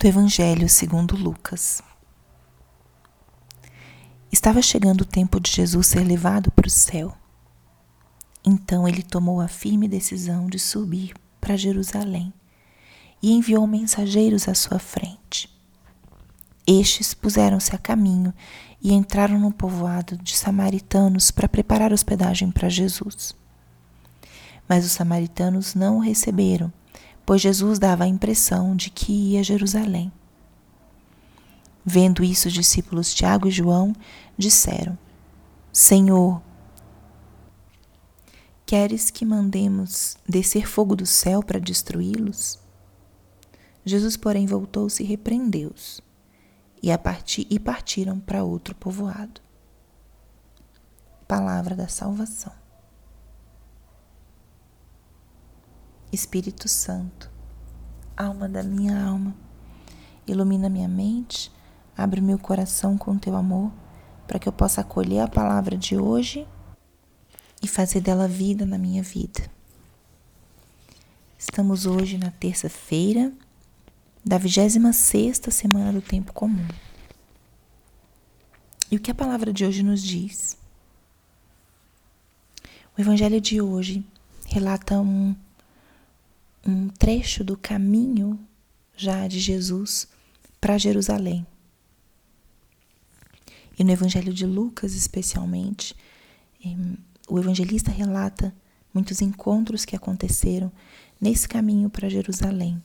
do Evangelho segundo Lucas. Estava chegando o tempo de Jesus ser levado para o céu. Então ele tomou a firme decisão de subir para Jerusalém e enviou mensageiros à sua frente. Estes puseram-se a caminho e entraram no povoado de samaritanos para preparar hospedagem para Jesus. Mas os samaritanos não o receberam pois Jesus dava a impressão de que ia a Jerusalém. Vendo isso, os discípulos Tiago e João disseram: Senhor, queres que mandemos descer fogo do céu para destruí-los? Jesus, porém, voltou-se e repreendeu-os, e, partir, e partiram para outro povoado. Palavra da salvação. Espírito Santo, alma da minha alma, ilumina minha mente, abre meu coração com teu amor, para que eu possa acolher a palavra de hoje e fazer dela vida na minha vida. Estamos hoje na terça-feira da 26 semana do tempo comum. E o que a palavra de hoje nos diz? O evangelho de hoje relata um um trecho do caminho já de Jesus para Jerusalém. E no Evangelho de Lucas, especialmente, o evangelista relata muitos encontros que aconteceram nesse caminho para Jerusalém.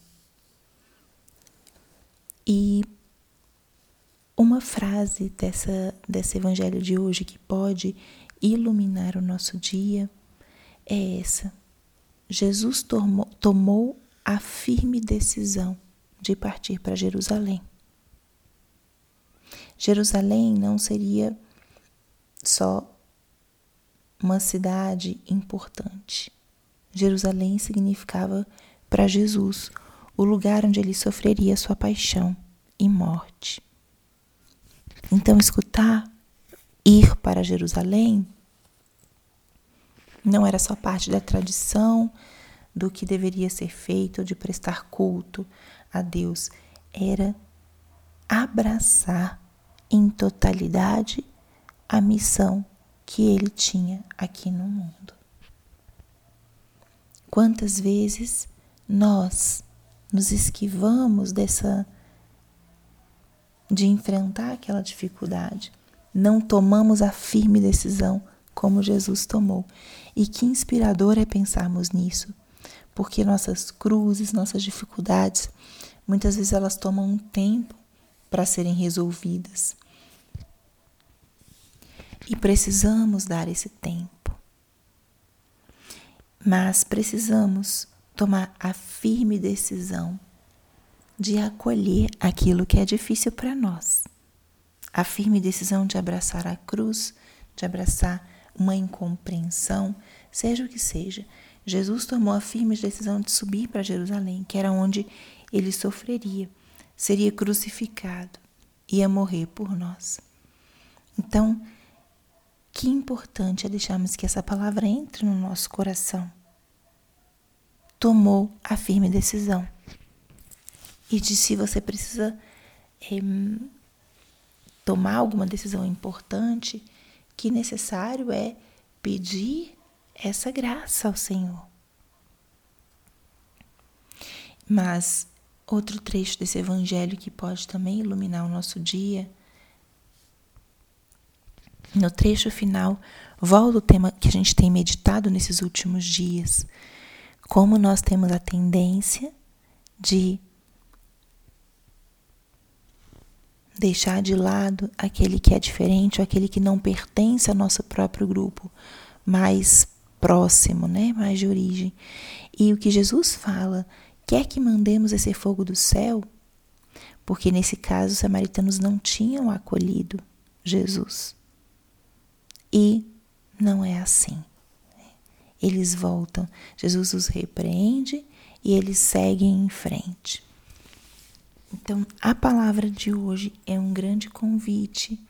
E uma frase dessa, desse evangelho de hoje que pode iluminar o nosso dia é essa Jesus tomou, tomou a firme decisão de partir para Jerusalém. Jerusalém não seria só uma cidade importante. Jerusalém significava para Jesus o lugar onde ele sofreria sua paixão e morte. Então, escutar ir para Jerusalém não era só parte da tradição do que deveria ser feito, de prestar culto a Deus, era abraçar em totalidade a missão que ele tinha aqui no mundo. Quantas vezes nós nos esquivamos dessa de enfrentar aquela dificuldade, não tomamos a firme decisão como Jesus tomou. E que inspirador é pensarmos nisso, porque nossas cruzes, nossas dificuldades, muitas vezes elas tomam um tempo para serem resolvidas. E precisamos dar esse tempo. Mas precisamos tomar a firme decisão de acolher aquilo que é difícil para nós. A firme decisão de abraçar a cruz, de abraçar uma incompreensão, seja o que seja, Jesus tomou a firme decisão de subir para Jerusalém, que era onde ele sofreria, seria crucificado, ia morrer por nós. Então, que importante é deixarmos que essa palavra entre no nosso coração. Tomou a firme decisão. E de se você precisa é, tomar alguma decisão importante, que necessário é pedir essa graça ao Senhor. Mas outro trecho desse evangelho que pode também iluminar o nosso dia, no trecho final, volta o tema que a gente tem meditado nesses últimos dias. Como nós temos a tendência de deixar de lado aquele que é diferente, ou aquele que não pertence ao nosso próprio grupo mais próximo, né, mais de origem. E o que Jesus fala, quer que mandemos esse fogo do céu? Porque nesse caso os samaritanos não tinham acolhido Jesus. E não é assim. Eles voltam, Jesus os repreende e eles seguem em frente. Então, a palavra de hoje é um grande convite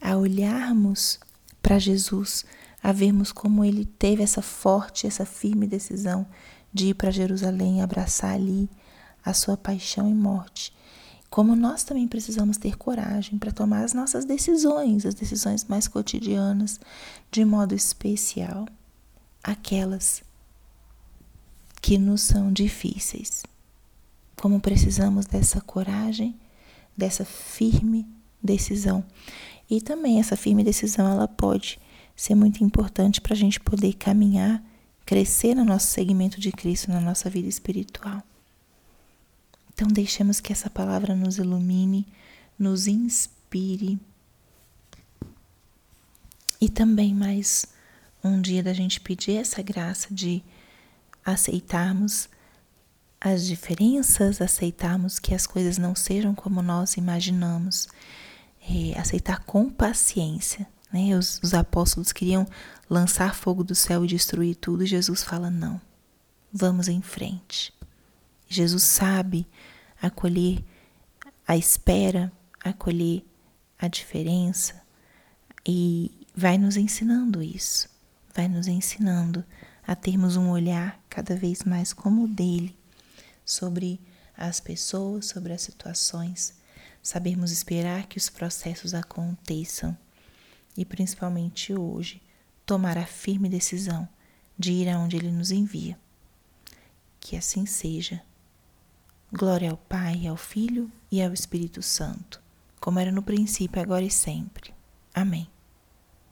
a olharmos para Jesus, a vermos como ele teve essa forte, essa firme decisão de ir para Jerusalém, abraçar ali a sua paixão e morte. como nós também precisamos ter coragem para tomar as nossas decisões, as decisões mais cotidianas, de modo especial, aquelas que nos são difíceis. Como precisamos dessa coragem, dessa firme decisão. E também essa firme decisão ela pode ser muito importante para a gente poder caminhar, crescer no nosso segmento de Cristo, na nossa vida espiritual. Então, deixemos que essa palavra nos ilumine, nos inspire. E também mais um dia da gente pedir essa graça de aceitarmos as diferenças, aceitarmos que as coisas não sejam como nós imaginamos, é, aceitar com paciência. Né? Os, os apóstolos queriam lançar fogo do céu e destruir tudo, e Jesus fala: não, vamos em frente. Jesus sabe acolher a espera, acolher a diferença e vai nos ensinando isso, vai nos ensinando a termos um olhar cada vez mais como o dele sobre as pessoas, sobre as situações, sabermos esperar que os processos aconteçam e principalmente hoje tomar a firme decisão de ir aonde ele nos envia. Que assim seja Glória ao Pai, ao Filho e ao Espírito Santo, como era no princípio, agora e sempre. Amém.